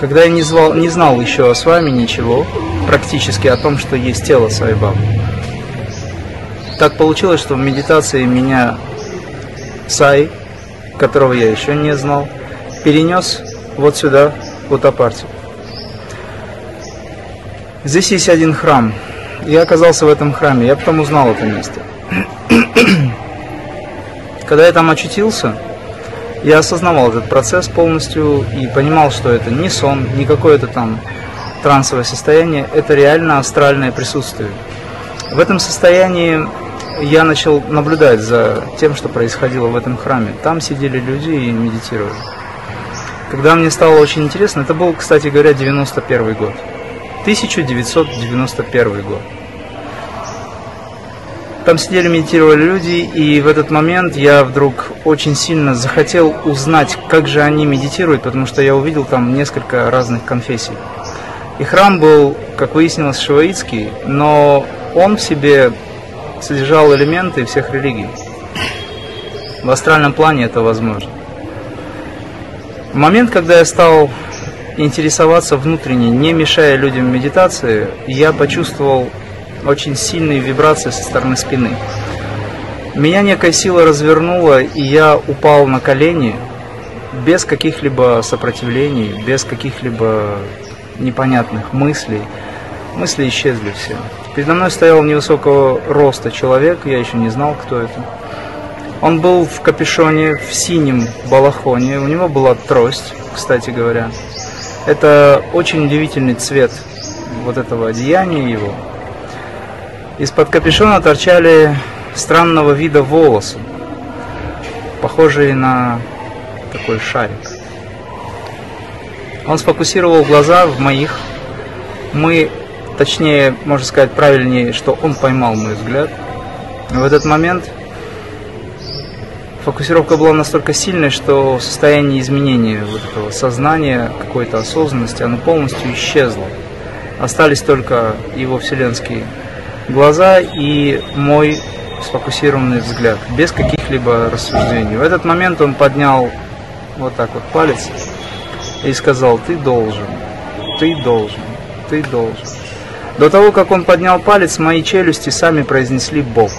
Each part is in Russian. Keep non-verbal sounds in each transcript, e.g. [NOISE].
когда я не, звал, не знал еще с вами ничего, практически о том, что есть тело Сайбабы. Так получилось, что в медитации меня Сай, которого я еще не знал, перенес вот сюда, в Утапарте. Здесь есть один храм. Я оказался в этом храме, я потом узнал это место. [CLEARS THROAT] Когда я там очутился, я осознавал этот процесс полностью и понимал, что это не сон, не какое-то там трансовое состояние, это реально астральное присутствие. В этом состоянии я начал наблюдать за тем, что происходило в этом храме. Там сидели люди и медитировали. Когда мне стало очень интересно, это был, кстати говоря, 91 год. 1991 год. Там сидели, медитировали люди, и в этот момент я вдруг очень сильно захотел узнать, как же они медитируют, потому что я увидел там несколько разных конфессий. И храм был, как выяснилось, шиваитский, но он в себе содержал элементы всех религий. В астральном плане это возможно. В момент, когда я стал интересоваться внутренне, не мешая людям медитации, я почувствовал очень сильные вибрации со стороны спины. Меня некая сила развернула, и я упал на колени без каких-либо сопротивлений, без каких-либо непонятных мыслей. Мысли исчезли все. Передо мной стоял невысокого роста человек, я еще не знал, кто это. Он был в капюшоне, в синем балахоне, у него была трость, кстати говоря. Это очень удивительный цвет вот этого одеяния его. Из-под капюшона торчали странного вида волосы, похожие на такой шарик. Он сфокусировал глаза в моих. Мы, точнее, можно сказать правильнее, что он поймал мой взгляд. В этот момент фокусировка была настолько сильной, что в состоянии изменения вот этого сознания, какой-то осознанности, оно полностью исчезло. Остались только его вселенские глаза и мой сфокусированный взгляд, без каких-либо рассуждений. В этот момент он поднял вот так вот палец и сказал, ты должен, ты должен, ты должен. До того, как он поднял палец, мои челюсти сами произнесли Бог.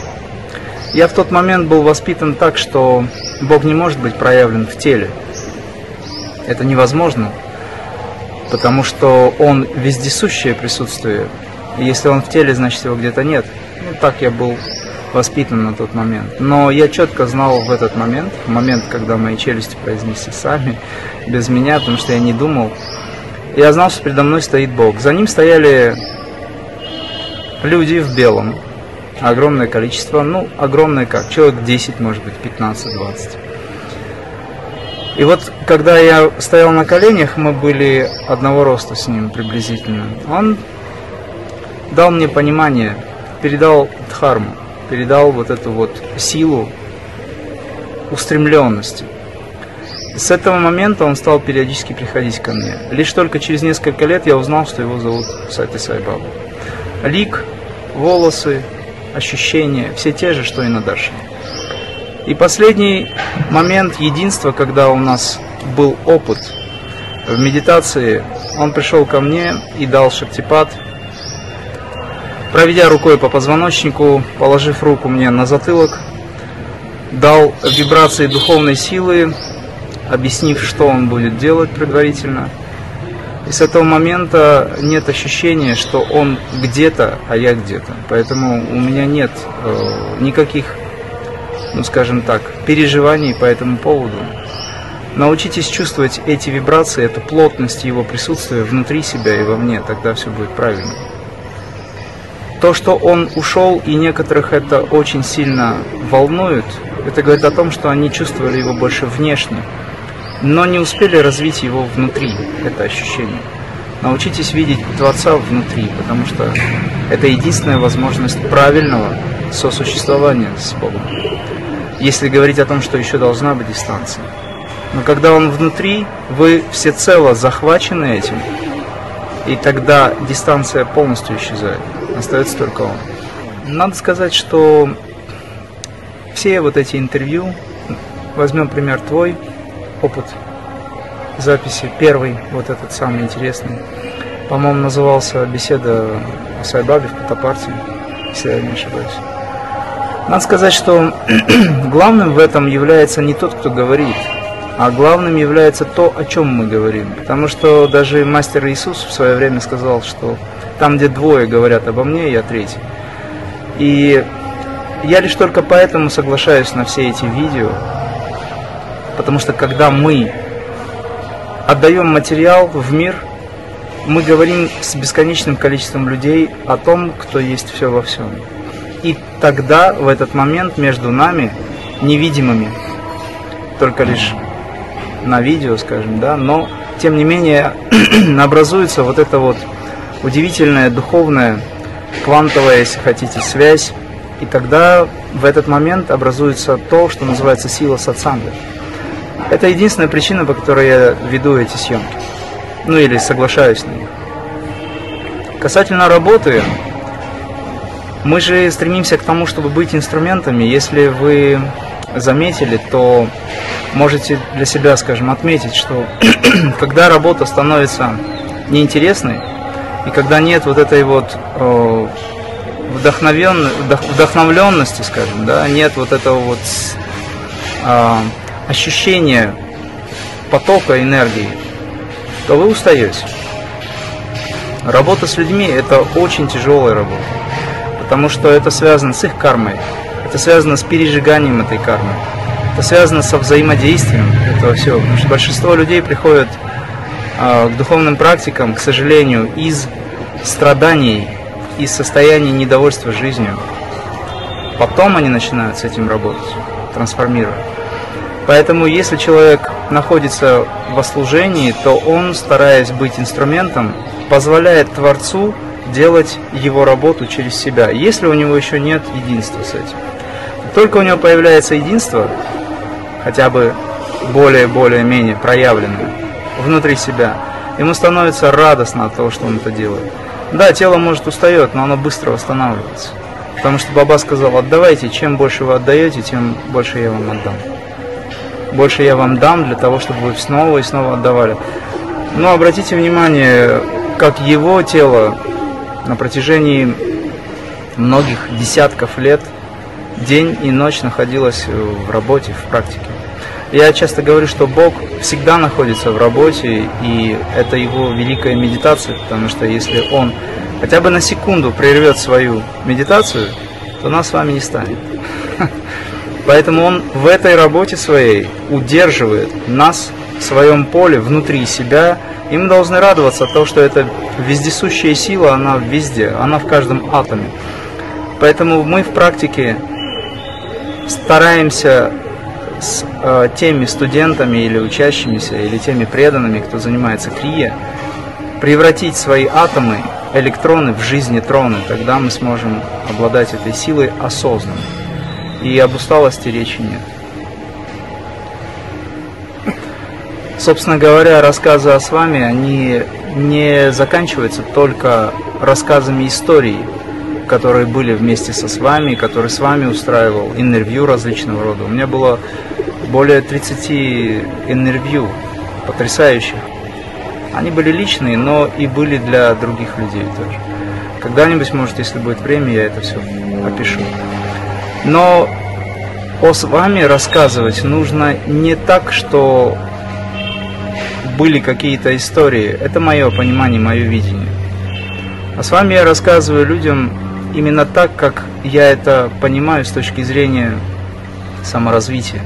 Я в тот момент был воспитан так, что Бог не может быть проявлен в теле. Это невозможно, потому что Он вездесущее присутствие, если он в теле, значит его где-то нет. Ну, так я был воспитан на тот момент. Но я четко знал в этот момент, в момент, когда мои челюсти произнесли сами, без меня, потому что я не думал. Я знал, что передо мной стоит Бог. За ним стояли люди в белом. Огромное количество, ну, огромное как, человек 10, может быть, 15-20. И вот, когда я стоял на коленях, мы были одного роста с ним приблизительно. Он дал мне понимание, передал дхарму, передал вот эту вот силу устремленности. С этого момента он стал периодически приходить ко мне. Лишь только через несколько лет я узнал, что его зовут Сати Сайбаба. Лик, волосы, ощущения, все те же, что и на Даршине. И последний момент единства, когда у нас был опыт в медитации, он пришел ко мне и дал шактипад, Проведя рукой по позвоночнику, положив руку мне на затылок, дал вибрации духовной силы, объяснив, что он будет делать предварительно. И с этого момента нет ощущения, что он где-то, а я где-то. Поэтому у меня нет э, никаких, ну скажем так, переживаний по этому поводу. Научитесь чувствовать эти вибрации, эту плотность его присутствия внутри себя и во мне, тогда все будет правильно. То, что он ушел, и некоторых это очень сильно волнует, это говорит о том, что они чувствовали его больше внешне, но не успели развить его внутри, это ощущение. Научитесь видеть Творца внутри, потому что это единственная возможность правильного сосуществования с Богом. Если говорить о том, что еще должна быть дистанция. Но когда он внутри, вы всецело захвачены этим, и тогда дистанция полностью исчезает остается только он. Надо сказать, что все вот эти интервью, возьмем пример твой, опыт записи, первый, вот этот самый интересный, по-моему, назывался «Беседа о Сайбабе в Потапарте», если я не ошибаюсь. Надо сказать, что [CLEARS THROAT] главным в этом является не тот, кто говорит, а главным является то, о чем мы говорим. Потому что даже мастер Иисус в свое время сказал, что там, где двое говорят обо мне, я третий. И я лишь только поэтому соглашаюсь на все эти видео, потому что когда мы отдаем материал в мир, мы говорим с бесконечным количеством людей о том, кто есть все во всем. И тогда, в этот момент, между нами, невидимыми, только лишь на видео, скажем, да, но, тем не менее, [CLEARS THROAT] образуется вот эта вот удивительная духовная, квантовая, если хотите, связь, и тогда в этот момент образуется то, что называется сила сатсанга. Это единственная причина, по которой я веду эти съемки. Ну или соглашаюсь на них. Касательно работы, мы же стремимся к тому, чтобы быть инструментами. Если вы заметили, то можете для себя, скажем, отметить, что [CLEARS THROAT] когда работа становится неинтересной, и когда нет вот этой вот э, вдохновленности, скажем, да, нет вот этого вот э, ощущения потока энергии, то вы устаете. Работа с людьми – это очень тяжелая работа, потому что это связано с их кармой, это связано с пережиганием этой кармы, это связано со взаимодействием этого всего, потому что большинство людей приходят к духовным практикам, к сожалению, из страданий, из состояния недовольства жизнью. Потом они начинают с этим работать, трансформировать. Поэтому, если человек находится во служении, то он, стараясь быть инструментом, позволяет Творцу делать его работу через себя, если у него еще нет единства с этим. только у него появляется единство, хотя бы более-более-менее проявленное внутри себя, ему становится радостно от того, что он это делает. Да, тело может устает, но оно быстро восстанавливается. Потому что Баба сказал, отдавайте, чем больше вы отдаете, тем больше я вам отдам. Больше я вам дам для того, чтобы вы снова и снова отдавали. Но обратите внимание, как его тело на протяжении многих десятков лет день и ночь находилось в работе, в практике. Я часто говорю, что Бог всегда находится в работе, и это его великая медитация, потому что если Он хотя бы на секунду прервет свою медитацию, то нас с вами не станет. [LAUGHS] Поэтому Он в этой работе своей удерживает нас в своем поле, внутри себя, и мы должны радоваться от того, что эта вездесущая сила, она везде, она в каждом атоме. Поэтому мы в практике стараемся с э, теми студентами или учащимися, или теми преданными, кто занимается крия, превратить свои атомы, электроны в жизни троны, тогда мы сможем обладать этой силой осознанно. И об усталости речи нет. Собственно говоря, рассказы о с вами, они не заканчиваются только рассказами истории, которые были вместе со с вами, которые с вами устраивал, интервью различного рода. У меня было более 30 интервью, потрясающих. Они были личные, но и были для других людей тоже. Когда-нибудь, может, если будет время, я это все опишу. Но о с вами рассказывать нужно не так, что были какие-то истории. Это мое понимание, мое видение. А с вами я рассказываю людям именно так, как я это понимаю с точки зрения саморазвития.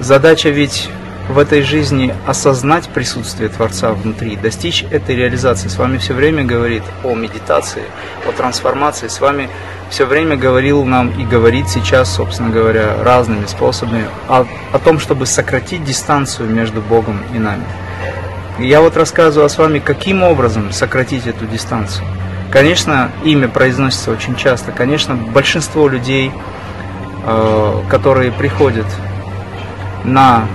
Задача ведь в этой жизни осознать присутствие Творца внутри, достичь этой реализации. С вами все время говорит о медитации, о трансформации. С вами все время говорил нам и говорит сейчас, собственно говоря, разными способами о, о том, чтобы сократить дистанцию между Богом и нами. И я вот рассказываю с вами, каким образом сократить эту дистанцию. Конечно, имя произносится очень часто. Конечно, большинство людей, э, которые приходят на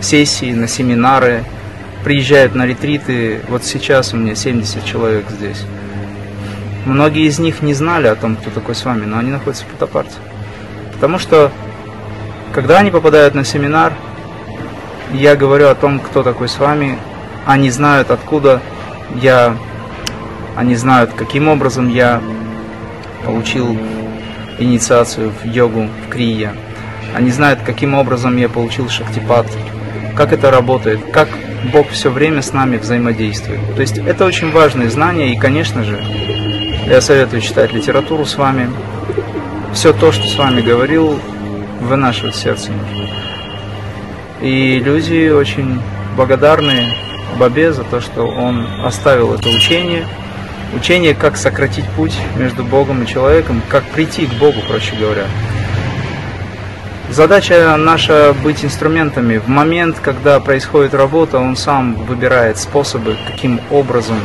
сессии, на семинары, приезжают на ретриты. Вот сейчас у меня 70 человек здесь. Многие из них не знали о том, кто такой с вами, но они находятся в Путапарте. Потому что, когда они попадают на семинар, я говорю о том, кто такой с вами. Они знают, откуда я, они знают, каким образом я получил инициацию в йогу, в крия. Они знают, каким образом я получил шактипат, как это работает, как Бог все время с нами взаимодействует. То есть это очень важные знания, и, конечно же, я советую читать литературу с вами. Все то, что с вами говорил, вынашивать сердце. И люди очень благодарны Бабе за то, что он оставил это учение. Учение, как сократить путь между Богом и человеком, как прийти к Богу, проще говоря. Задача наша быть инструментами. В момент, когда происходит работа, он сам выбирает способы, каким образом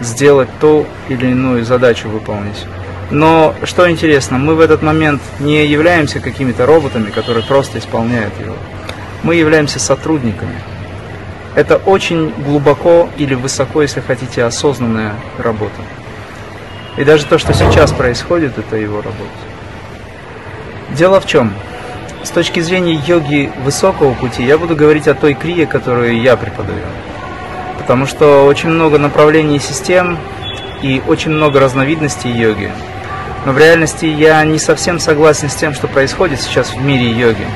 сделать ту или иную задачу выполнить. Но что интересно, мы в этот момент не являемся какими-то роботами, которые просто исполняют его. Мы являемся сотрудниками. Это очень глубоко или высоко, если хотите, осознанная работа. И даже то, что сейчас происходит, это его работа. Дело в чем? С точки зрения йоги высокого пути, я буду говорить о той крие, которую я преподаю. Потому что очень много направлений систем и очень много разновидностей йоги. Но в реальности я не совсем согласен с тем, что происходит сейчас в мире йоги.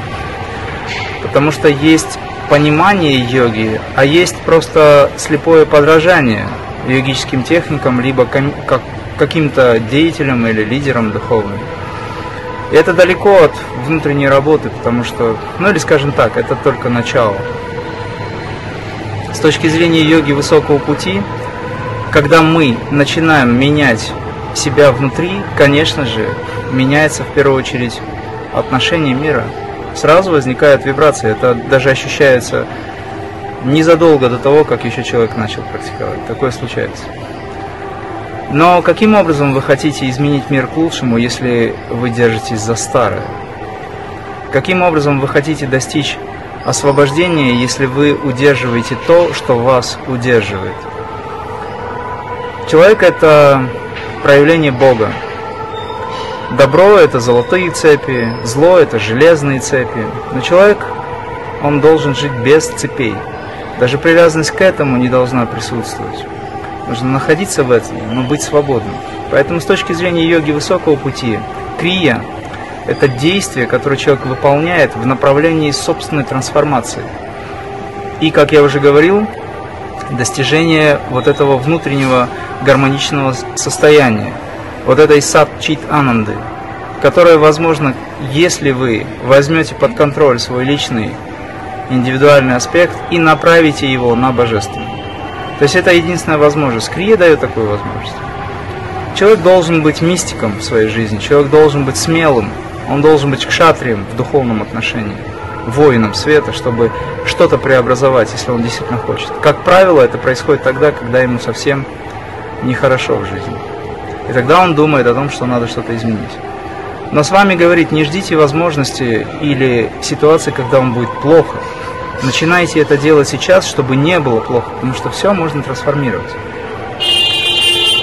Потому что есть понимание йоги, а есть просто слепое подражание йогическим техникам, либо как, каким-то деятелям или лидерам духовным. И это далеко от внутренней работы, потому что, ну или скажем так, это только начало. С точки зрения йоги высокого пути, когда мы начинаем менять себя внутри, конечно же, меняется в первую очередь отношение мира. Сразу возникает вибрация, это даже ощущается незадолго до того, как еще человек начал практиковать. Такое случается. Но каким образом вы хотите изменить мир к лучшему, если вы держитесь за старое? Каким образом вы хотите достичь освобождения, если вы удерживаете то, что вас удерживает? Человек – это проявление Бога. Добро – это золотые цепи, зло – это железные цепи. Но человек, он должен жить без цепей. Даже привязанность к этому не должна присутствовать. Нужно находиться в этом, но быть свободным. Поэтому с точки зрения йоги высокого пути, крия – это действие, которое человек выполняет в направлении собственной трансформации. И, как я уже говорил, достижение вот этого внутреннего гармоничного состояния, вот этой сад-чит ананды, которое возможно, если вы возьмете под контроль свой личный индивидуальный аспект и направите его на божественный. То есть это единственная возможность. Крия дает такую возможность. Человек должен быть мистиком в своей жизни, человек должен быть смелым, он должен быть кшатрием в духовном отношении, воином света, чтобы что-то преобразовать, если он действительно хочет. Как правило, это происходит тогда, когда ему совсем нехорошо в жизни. И тогда он думает о том, что надо что-то изменить. Но с вами говорить, не ждите возможности или ситуации, когда вам будет плохо. Начинайте это делать сейчас, чтобы не было плохо, потому что все можно трансформировать.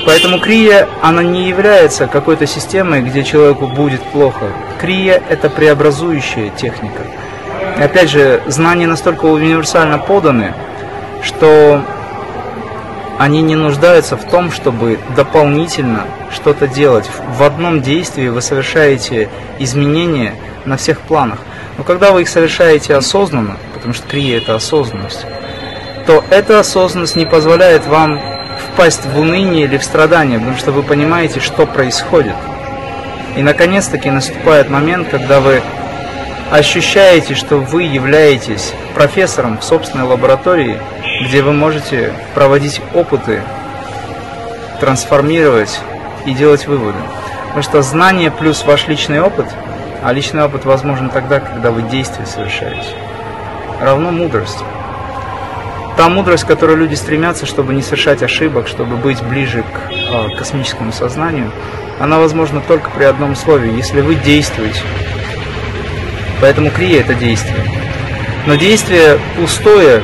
Поэтому крия, она не является какой-то системой, где человеку будет плохо. Крия – это преобразующая техника. И опять же, знания настолько универсально поданы, что они не нуждаются в том, чтобы дополнительно что-то делать. В одном действии вы совершаете изменения на всех планах. Но когда вы их совершаете осознанно, потому что крия – это осознанность, то эта осознанность не позволяет вам впасть в уныние или в страдание, потому что вы понимаете, что происходит. И наконец-таки наступает момент, когда вы ощущаете, что вы являетесь профессором в собственной лаборатории, где вы можете проводить опыты, трансформировать и делать выводы. Потому что знание плюс ваш личный опыт, а личный опыт возможен тогда, когда вы действия совершаете равно мудрость. Та мудрость, к которой люди стремятся, чтобы не совершать ошибок, чтобы быть ближе к э, космическому сознанию, она возможна только при одном условии, если вы действуете. Поэтому крия – это действие. Но действие пустое,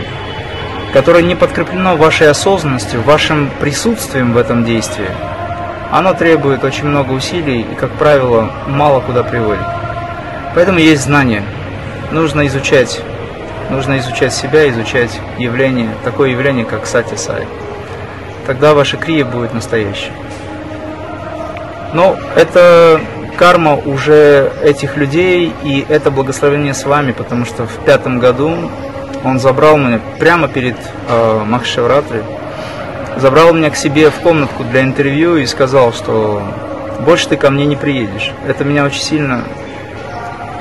которое не подкреплено вашей осознанностью, вашим присутствием в этом действии, оно требует очень много усилий и, как правило, мало куда приводит. Поэтому есть знание. Нужно изучать нужно изучать себя, изучать явление, такое явление, как сати сай. Тогда ваша крия будет настоящей. Но это карма уже этих людей, и это благословение с вами, потому что в пятом году он забрал меня прямо перед э, Махашивратри, забрал меня к себе в комнатку для интервью и сказал, что больше ты ко мне не приедешь. Это меня очень сильно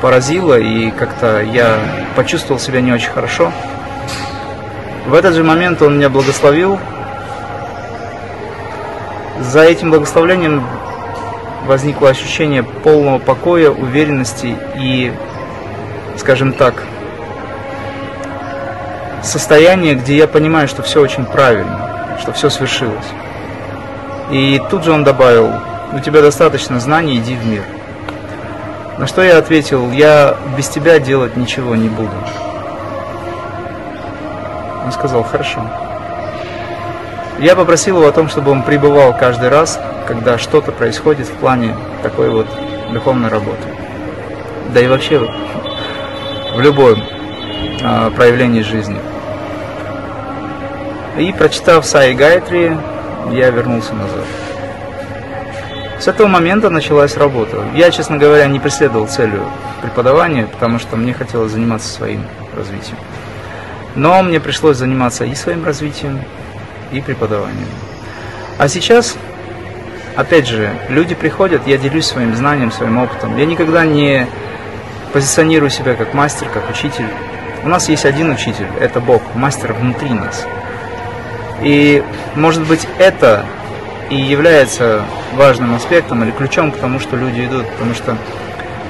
поразило, и как-то я почувствовал себя не очень хорошо. В этот же момент он меня благословил. За этим благословлением возникло ощущение полного покоя, уверенности и, скажем так, состояние, где я понимаю, что все очень правильно, что все свершилось. И тут же он добавил, у тебя достаточно знаний, иди в мир. На что я ответил, я без тебя делать ничего не буду. Он сказал, хорошо. Я попросил его о том, чтобы он пребывал каждый раз, когда что-то происходит в плане такой вот духовной работы. Да и вообще в любом э, проявлении жизни. И прочитав Саи Гайтри, я вернулся назад. С этого момента началась работа. Я, честно говоря, не преследовал целью преподавания, потому что мне хотелось заниматься своим развитием. Но мне пришлось заниматься и своим развитием, и преподаванием. А сейчас, опять же, люди приходят, я делюсь своим знанием, своим опытом. Я никогда не позиционирую себя как мастер, как учитель. У нас есть один учитель, это Бог, мастер внутри нас. И, может быть, это и является важным аспектом или ключом к тому, что люди идут. Потому что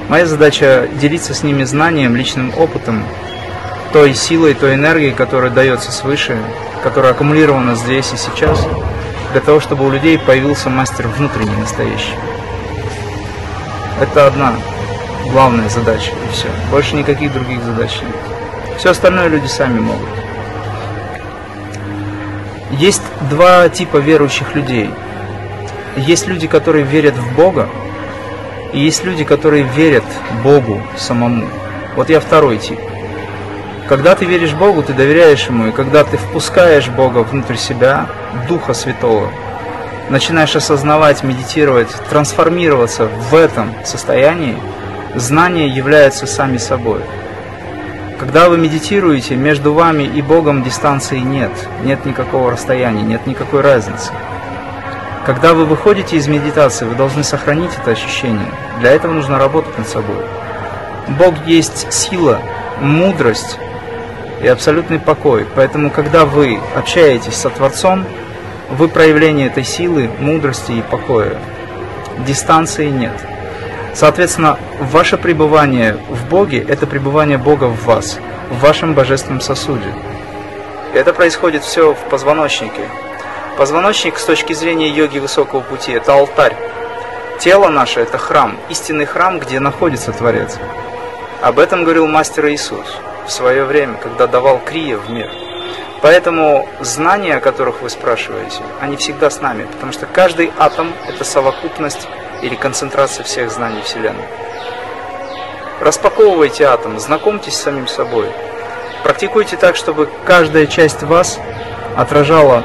моя задача делиться с ними знанием, личным опытом, той силой, той энергией, которая дается свыше, которая аккумулирована здесь и сейчас, для того, чтобы у людей появился мастер внутренний, настоящий. Это одна главная задача, и все. Больше никаких других задач нет. Все остальное люди сами могут. Есть два типа верующих людей. Есть люди, которые верят в Бога, и есть люди, которые верят Богу самому. Вот я второй тип. Когда ты веришь Богу, ты доверяешь Ему, и когда ты впускаешь Бога внутрь себя, Духа Святого, начинаешь осознавать, медитировать, трансформироваться в этом состоянии, знания являются сами собой. Когда вы медитируете, между вами и Богом дистанции нет, нет никакого расстояния, нет никакой разницы. Когда вы выходите из медитации, вы должны сохранить это ощущение. Для этого нужно работать над собой. Бог есть сила, мудрость, и абсолютный покой. Поэтому, когда вы общаетесь со Творцом, вы проявление этой силы, мудрости и покоя. Дистанции нет. Соответственно, ваше пребывание в Боге – это пребывание Бога в вас, в вашем божественном сосуде. Это происходит все в позвоночнике. Позвоночник с точки зрения йоги высокого пути – это алтарь. Тело наше – это храм, истинный храм, где находится Творец. Об этом говорил мастер Иисус в свое время, когда давал крия в мир. Поэтому знания, о которых вы спрашиваете, они всегда с нами, потому что каждый атом – это совокупность или концентрация всех знаний Вселенной. Распаковывайте атом, знакомьтесь с самим собой. Практикуйте так, чтобы каждая часть вас отражала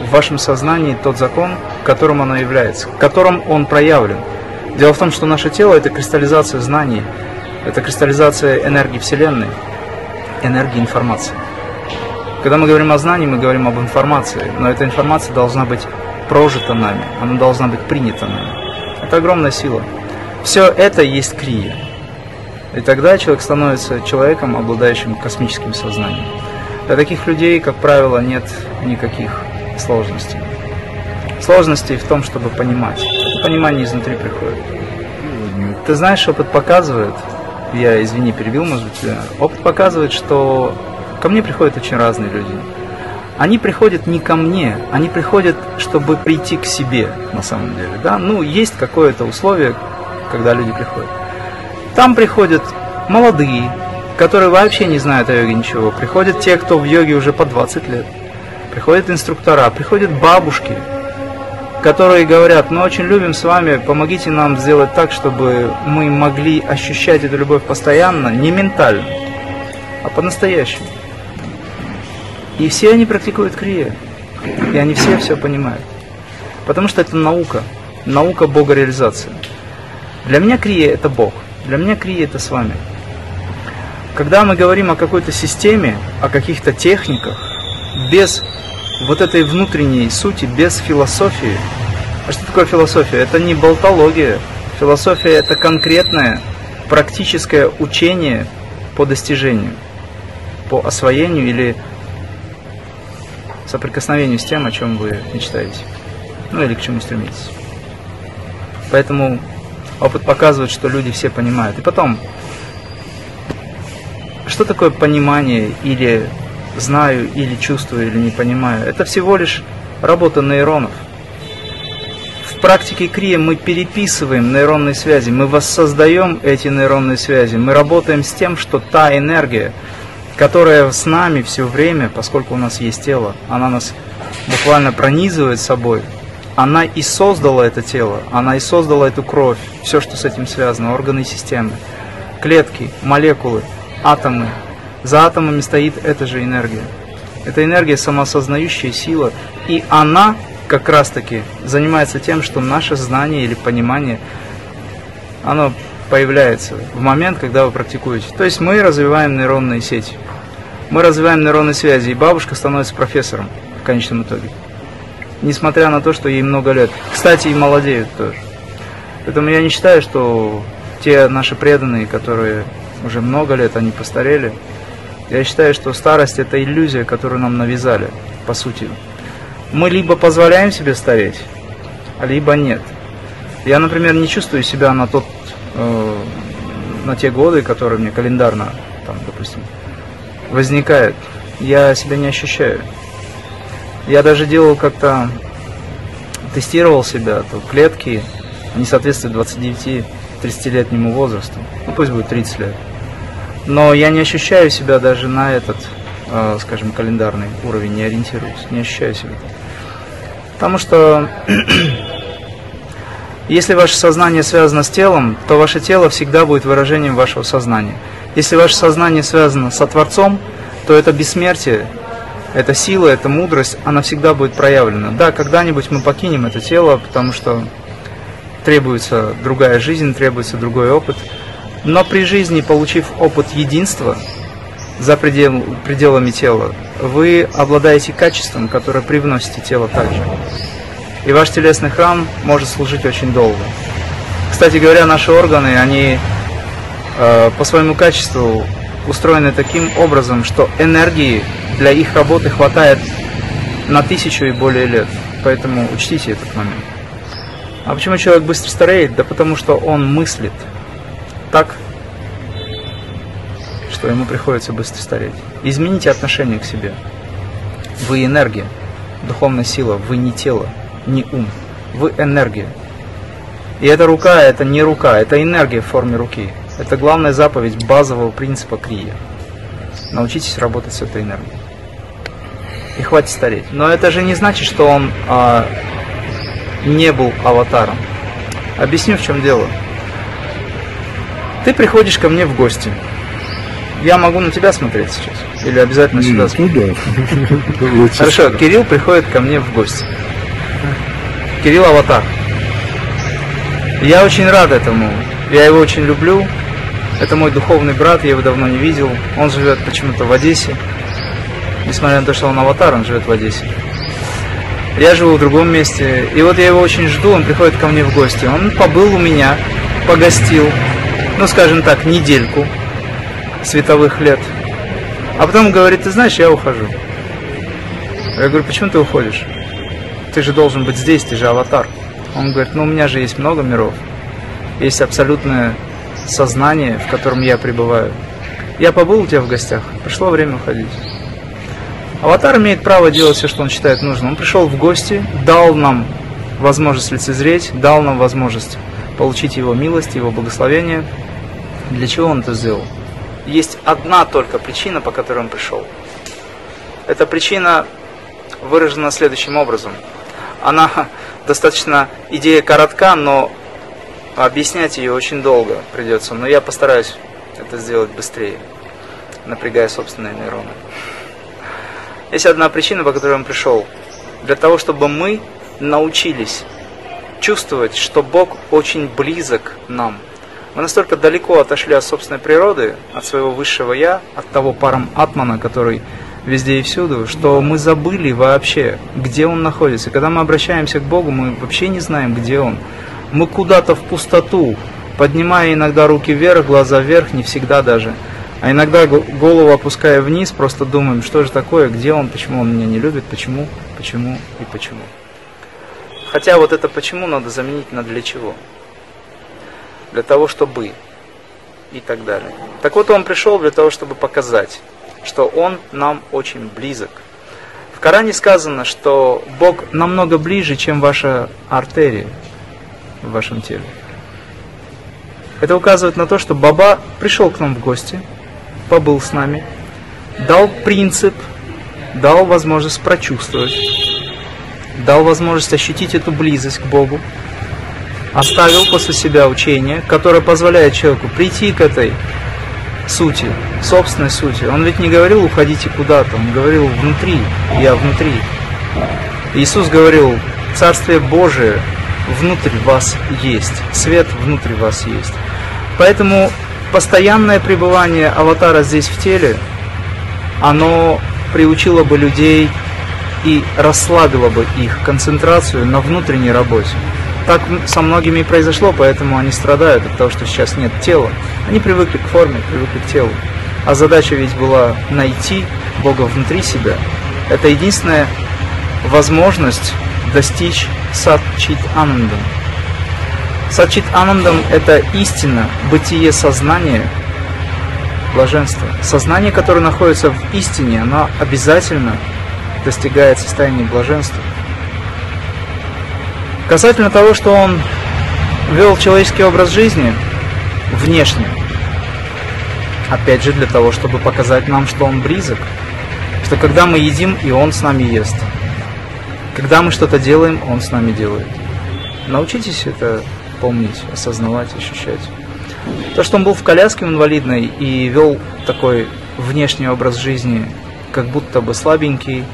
в вашем сознании тот закон, которым оно является, которым он проявлен. Дело в том, что наше тело – это кристаллизация знаний, это кристаллизация энергии Вселенной – энергии информации. Когда мы говорим о знании, мы говорим об информации, но эта информация должна быть прожита нами, она должна быть принята нами. Это огромная сила. Все это есть крия. И тогда человек становится человеком, обладающим космическим сознанием. Для таких людей, как правило, нет никаких сложностей. Сложностей в том, чтобы понимать. Понимание изнутри приходит. Ты знаешь, опыт показывает, я, извини, перебил, может быть, опыт показывает, что ко мне приходят очень разные люди. Они приходят не ко мне, они приходят, чтобы прийти к себе, на самом деле. Да? Ну, есть какое-то условие, когда люди приходят. Там приходят молодые, которые вообще не знают о йоге ничего. Приходят те, кто в йоге уже по 20 лет. Приходят инструктора, приходят бабушки, которые говорят, мы очень любим с вами, помогите нам сделать так, чтобы мы могли ощущать эту любовь постоянно, не ментально, а по-настоящему. И все они практикуют крия. И они все все понимают. Потому что это наука. Наука богореализации. Для меня крия это Бог. Для меня крия это с вами. Когда мы говорим о какой-то системе, о каких-то техниках, без вот этой внутренней сути, без философии. А что такое философия? Это не болтология. Философия это конкретное практическое учение по достижению, по освоению или соприкосновению с тем, о чем вы мечтаете. Ну или к чему стремитесь. Поэтому опыт показывает, что люди все понимают. И потом, что такое понимание или знаю, или чувствую, или не понимаю? Это всего лишь работа нейронов. В практике крия мы переписываем нейронные связи, мы воссоздаем эти нейронные связи, мы работаем с тем, что та энергия, которая с нами все время, поскольку у нас есть тело, она нас буквально пронизывает собой, она и создала это тело, она и создала эту кровь, все, что с этим связано, органы и системы, клетки, молекулы, атомы. За атомами стоит эта же энергия. Это энергия самоосознающая сила, и она как раз таки занимается тем, что наше знание или понимание, оно появляется в момент, когда вы практикуете. То есть мы развиваем нейронные сети, мы развиваем нейронные связи, и бабушка становится профессором в конечном итоге. Несмотря на то, что ей много лет. Кстати, и молодеют тоже. Поэтому я не считаю, что те наши преданные, которые уже много лет, они постарели, я считаю, что старость это иллюзия, которую нам навязали, по сути мы либо позволяем себе стареть, либо нет. Я, например, не чувствую себя на тот, э, на те годы, которые мне календарно, там, допустим, возникают. Я себя не ощущаю. Я даже делал как-то, тестировал себя, то клетки не соответствуют 29-30-летнему возрасту. Ну, пусть будет 30 лет. Но я не ощущаю себя даже на этот, э, скажем, календарный уровень, не ориентируюсь, не ощущаю себя. Потому что [CLEARS THROAT] если ваше сознание связано с телом, то ваше тело всегда будет выражением вашего сознания. Если ваше сознание связано со Творцом, то это бессмертие, это сила, это мудрость, она всегда будет проявлена. Да, когда-нибудь мы покинем это тело, потому что требуется другая жизнь, требуется другой опыт. Но при жизни, получив опыт единства, за предел, пределами тела, вы обладаете качеством, которое привносите тело также. И ваш телесный храм может служить очень долго. Кстати говоря, наши органы, они э, по своему качеству устроены таким образом, что энергии для их работы хватает на тысячу и более лет. Поэтому учтите этот момент. А почему человек быстро стареет? Да потому что он мыслит так, что ему приходится быстро стареть. Измените отношение к себе. Вы энергия, духовная сила, вы не тело, не ум, вы энергия. И эта рука, это не рука, это энергия в форме руки. Это главная заповедь базового принципа крия. Научитесь работать с этой энергией. И хватит стареть. Но это же не значит, что он а, не был аватаром. Объясню, в чем дело. Ты приходишь ко мне в гости я могу на тебя смотреть сейчас? Или обязательно сюда Нет, смотреть? Туда. Хорошо, Кирилл приходит ко мне в гости. Кирилл Аватар. Я очень рад этому. Я его очень люблю. Это мой духовный брат, я его давно не видел. Он живет почему-то в Одессе. Несмотря на то, что он аватар, он живет в Одессе. Я живу в другом месте. И вот я его очень жду, он приходит ко мне в гости. Он побыл у меня, погостил, ну, скажем так, недельку световых лет. А потом говорит, ты знаешь, я ухожу. Я говорю, почему ты уходишь? Ты же должен быть здесь, ты же аватар. Он говорит, ну у меня же есть много миров. Есть абсолютное сознание, в котором я пребываю. Я побыл у тебя в гостях, пришло время уходить. Аватар имеет право делать все, что он считает нужным. Он пришел в гости, дал нам возможность лицезреть, дал нам возможность получить его милость, его благословение. Для чего он это сделал? есть одна только причина, по которой он пришел. Эта причина выражена следующим образом. Она [LAUGHS] достаточно, идея коротка, но объяснять ее очень долго придется. Но я постараюсь это сделать быстрее. напрягая собственные нейроны. Есть одна причина, по которой он пришел. Для того, чтобы мы научились чувствовать, что Бог очень близок нам. Мы настолько далеко отошли от собственной природы, от своего высшего Я, от того парам Атмана, который везде и всюду, что мы забыли вообще, где Он находится. когда мы обращаемся к Богу, мы вообще не знаем, где Он. Мы куда-то в пустоту, поднимая иногда руки вверх, глаза вверх, не всегда даже. А иногда голову опуская вниз, просто думаем, что же такое, где он, почему он меня не любит, почему, почему и почему. Хотя вот это почему надо заменить на для чего. Для того, чтобы и так далее. Так вот он пришел для того, чтобы показать, что он нам очень близок. В Коране сказано, что Бог намного ближе, чем ваша артерия в вашем теле. Это указывает на то, что Баба пришел к нам в гости, побыл с нами, дал принцип, дал возможность прочувствовать, дал возможность ощутить эту близость к Богу, оставил после себя учение, которое позволяет человеку прийти к этой сути, собственной сути. Он ведь не говорил уходите куда-то, он говорил внутри, я внутри. Иисус говорил, Царствие Божие внутрь вас есть, свет внутрь вас есть. Поэтому постоянное пребывание аватара здесь в теле, оно приучило бы людей и расслабило бы их концентрацию на внутренней работе. Так со многими и произошло, поэтому они страдают от того, что сейчас нет тела. Они привыкли к форме, привыкли к телу. А задача ведь была найти Бога внутри себя. Это единственная возможность достичь садчит анандам. Сачит Анандам – это истина, бытие сознания, блаженство. Сознание, которое находится в истине, оно обязательно достигает состояния блаженства. Касательно того, что он вел человеческий образ жизни внешне, опять же для того, чтобы показать нам, что он близок, что когда мы едим, и он с нами ест. Когда мы что-то делаем, он с нами делает. Научитесь это помнить, осознавать, ощущать. То, что он был в коляске инвалидной и вел такой внешний образ жизни, как будто бы слабенький,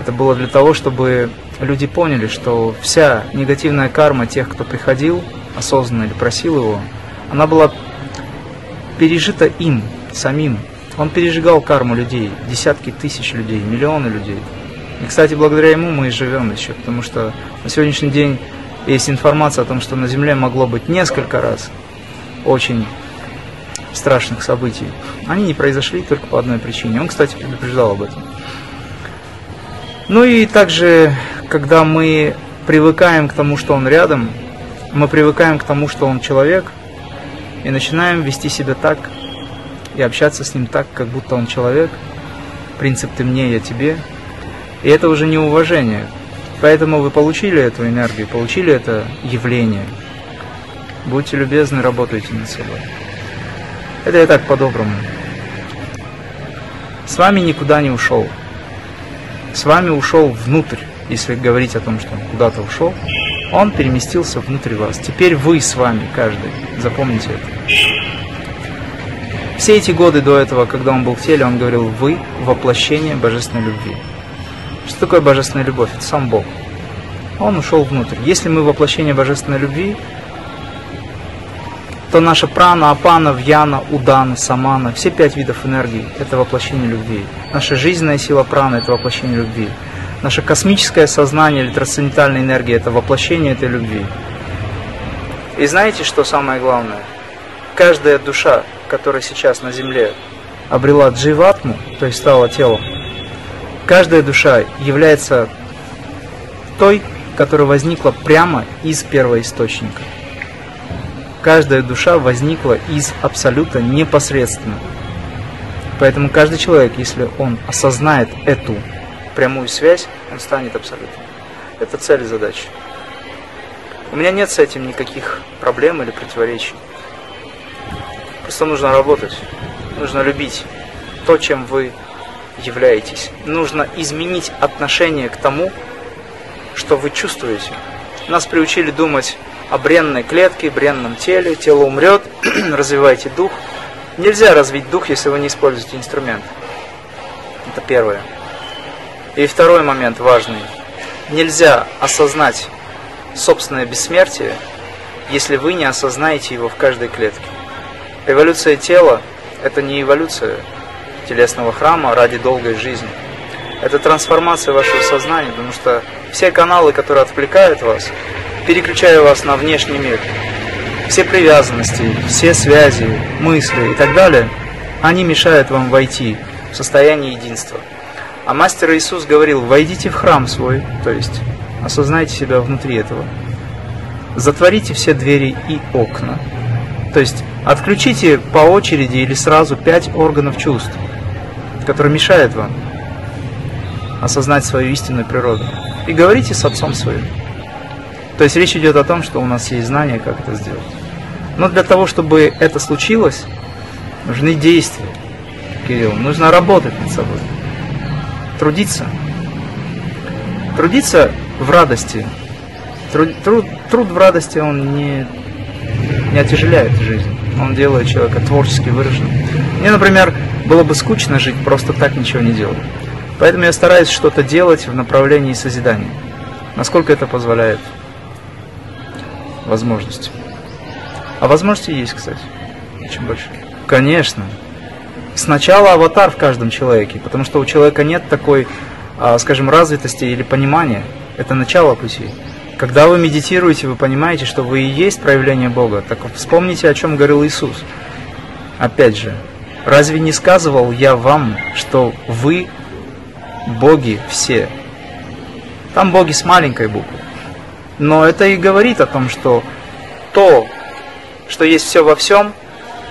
это было для того, чтобы люди поняли, что вся негативная карма тех, кто приходил осознанно или просил его, она была пережита им, самим. Он пережигал карму людей, десятки тысяч людей, миллионы людей. И, кстати, благодаря ему мы и живем еще, потому что на сегодняшний день есть информация о том, что на Земле могло быть несколько раз очень страшных событий. Они не произошли только по одной причине. Он, кстати, предупреждал об этом. Ну и также, когда мы привыкаем к тому, что он рядом, мы привыкаем к тому, что он человек, и начинаем вести себя так, и общаться с ним так, как будто он человек. Принцип «ты мне, я тебе». И это уже не уважение Поэтому вы получили эту энергию, получили это явление. Будьте любезны, работайте над собой. Это я так по-доброму. С вами никуда не ушел. С вами ушел внутрь, если говорить о том, что он куда-то ушел. Он переместился внутрь вас. Теперь вы с вами, каждый. Запомните это. Все эти годы до этого, когда он был в теле, он говорил, вы воплощение божественной любви. Что такое божественная любовь? Это сам Бог. Он ушел внутрь. Если мы воплощение божественной любви, то наша прана, апана, вьяна, удана, самана, все пять видов энергии – это воплощение любви. Наша жизненная сила прана – это воплощение любви. Наше космическое сознание или трансцендентальная энергия – это воплощение этой любви. И знаете, что самое главное? Каждая душа, которая сейчас на Земле обрела дживатму, то есть стала телом, Каждая душа является той, которая возникла прямо из первоисточника. Каждая душа возникла из абсолюта непосредственно. Поэтому каждый человек, если он осознает эту прямую связь, он станет абсолютом. Это цель и задача. У меня нет с этим никаких проблем или противоречий. Просто нужно работать, нужно любить то, чем вы являетесь. Нужно изменить отношение к тому, что вы чувствуете. Нас приучили думать о бренной клетке, бренном теле, тело умрет, [CLEARS THROAT] развивайте дух. Нельзя развить дух, если вы не используете инструмент. Это первое. И второй момент важный. Нельзя осознать собственное бессмертие, если вы не осознаете его в каждой клетке. Эволюция тела – это не эволюция телесного храма ради долгой жизни. Это трансформация вашего сознания, потому что все каналы, которые отвлекают вас, переключая вас на внешний мир, все привязанности, все связи, мысли и так далее, они мешают вам войти в состояние единства. А мастер Иисус говорил, войдите в храм свой, то есть осознайте себя внутри этого. Затворите все двери и окна. То есть отключите по очереди или сразу пять органов чувств, которые мешают вам осознать свою истинную природу. И говорите с отцом своим. То есть речь идет о том, что у нас есть знания, как это сделать. Но для того, чтобы это случилось, нужны действия, Кирилл. Нужно работать над собой. Трудиться. Трудиться в радости. Труд, труд, труд в радости, он не, не отяжеляет жизнь. Он делает человека творчески выраженным. Мне, например, было бы скучно жить, просто так ничего не делать. Поэтому я стараюсь что-то делать в направлении созидания. Насколько это позволяет возможности. А возможности есть, кстати. Очень больше. Конечно. Сначала аватар в каждом человеке, потому что у человека нет такой, а, скажем, развитости или понимания. Это начало пути. Когда вы медитируете, вы понимаете, что вы и есть проявление Бога. Так вспомните, о чем говорил Иисус. Опять же, разве не сказывал я вам, что вы боги все? Там боги с маленькой буквы. Но это и говорит о том, что то, что есть все во всем,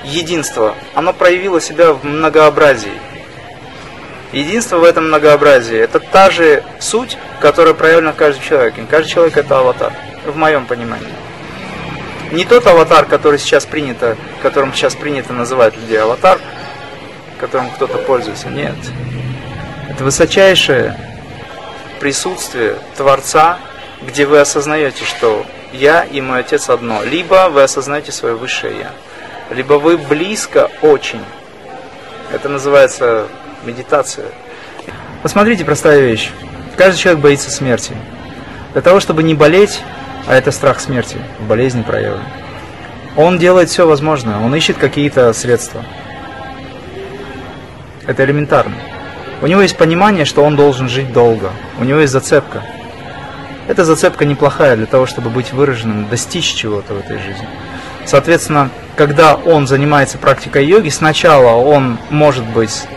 единство, оно проявило себя в многообразии. Единство в этом многообразии – это та же суть, которая проявлена в каждом человеке. Каждый человек – это аватар, в моем понимании. Не тот аватар, который сейчас принято, которым сейчас принято называть людей аватар, которым кто-то пользуется. Нет. Это высочайшее присутствие Творца, где вы осознаете, что я и мой Отец одно. Либо вы осознаете свое высшее Я, либо вы близко очень. Это называется медитация. Посмотрите, простая вещь. Каждый человек боится смерти. Для того, чтобы не болеть, а это страх смерти, болезни проявлен, он делает все возможное, он ищет какие-то средства. Это элементарно. У него есть понимание, что он должен жить долго. У него есть зацепка. Эта зацепка неплохая для того, чтобы быть выраженным, достичь чего-то в этой жизни. Соответственно, когда он занимается практикой йоги, сначала он, может быть,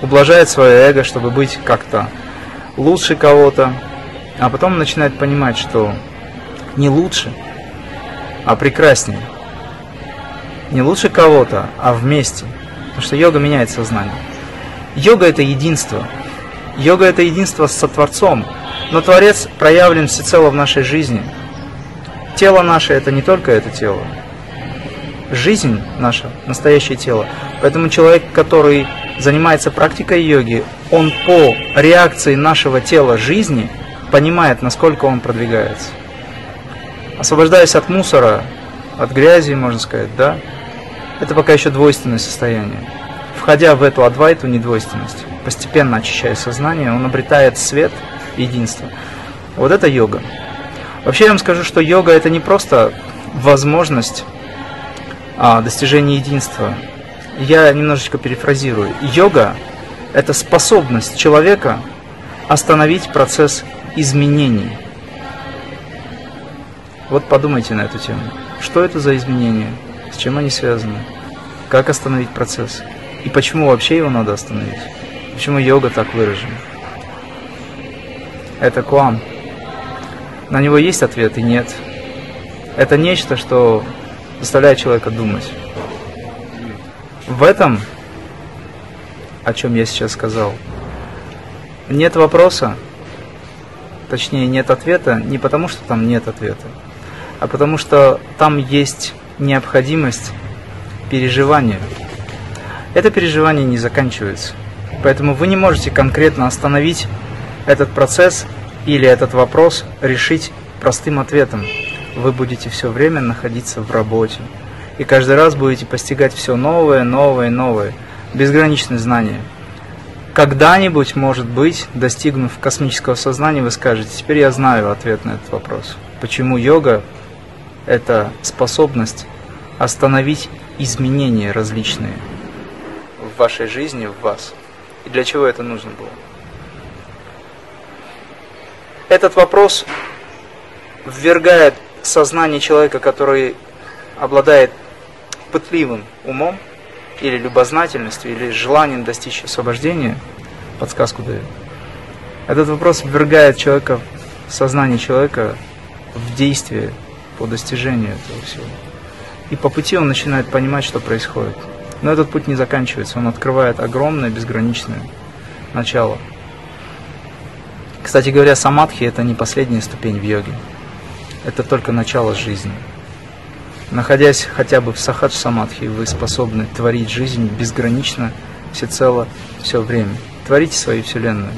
ублажает свое эго, чтобы быть как-то лучше кого-то, а потом начинает понимать, что не лучше, а прекраснее. Не лучше кого-то, а вместе. Потому что йога меняет сознание. Йога это единство. Йога это единство с Сотворцом. Но Творец проявлен всецело в нашей жизни. Тело наше это не только это тело. Жизнь наша, настоящее тело. Поэтому человек, который занимается практикой йоги, он по реакции нашего тела жизни понимает, насколько он продвигается. Освобождаясь от мусора, от грязи, можно сказать, да, это пока еще двойственное состояние. Входя в эту адвайту недвойственность, постепенно очищая сознание, он обретает свет, единство. Вот это йога. Вообще я вам скажу, что йога это не просто возможность а, достижения единства, я немножечко перефразирую. Йога – это способность человека остановить процесс изменений. Вот подумайте на эту тему. Что это за изменения? С чем они связаны? Как остановить процесс? И почему вообще его надо остановить? Почему йога так выражена? Это к вам. На него есть ответ и нет. Это нечто, что заставляет человека думать. В этом, о чем я сейчас сказал, нет вопроса, точнее нет ответа, не потому что там нет ответа, а потому что там есть необходимость переживания. Это переживание не заканчивается. Поэтому вы не можете конкретно остановить этот процесс или этот вопрос решить простым ответом. Вы будете все время находиться в работе, И каждый раз будете постигать все новое, новое, новое. Безграничное знание. Когда-нибудь, может быть, достигнув космического сознания, вы скажете, теперь я знаю ответ на этот вопрос. Почему йога – это способность остановить изменения различные в вашей жизни, в вас. И для чего это нужно было? Этот вопрос ввергает сознание человека, который обладает пытливым умом, или любознательностью, или желанием достичь освобождения, подсказку дает. Этот вопрос ввергает человека, сознание человека в действие по достижению этого всего. И по пути он начинает понимать, что происходит. Но этот путь не заканчивается, он открывает огромное, безграничное начало. Кстати говоря, самадхи это не последняя ступень в йоге. Это только начало жизни. Находясь хотя бы в сахадж самадхи, вы способны творить жизнь безгранично, всецело, все время. Творите свою вселенную.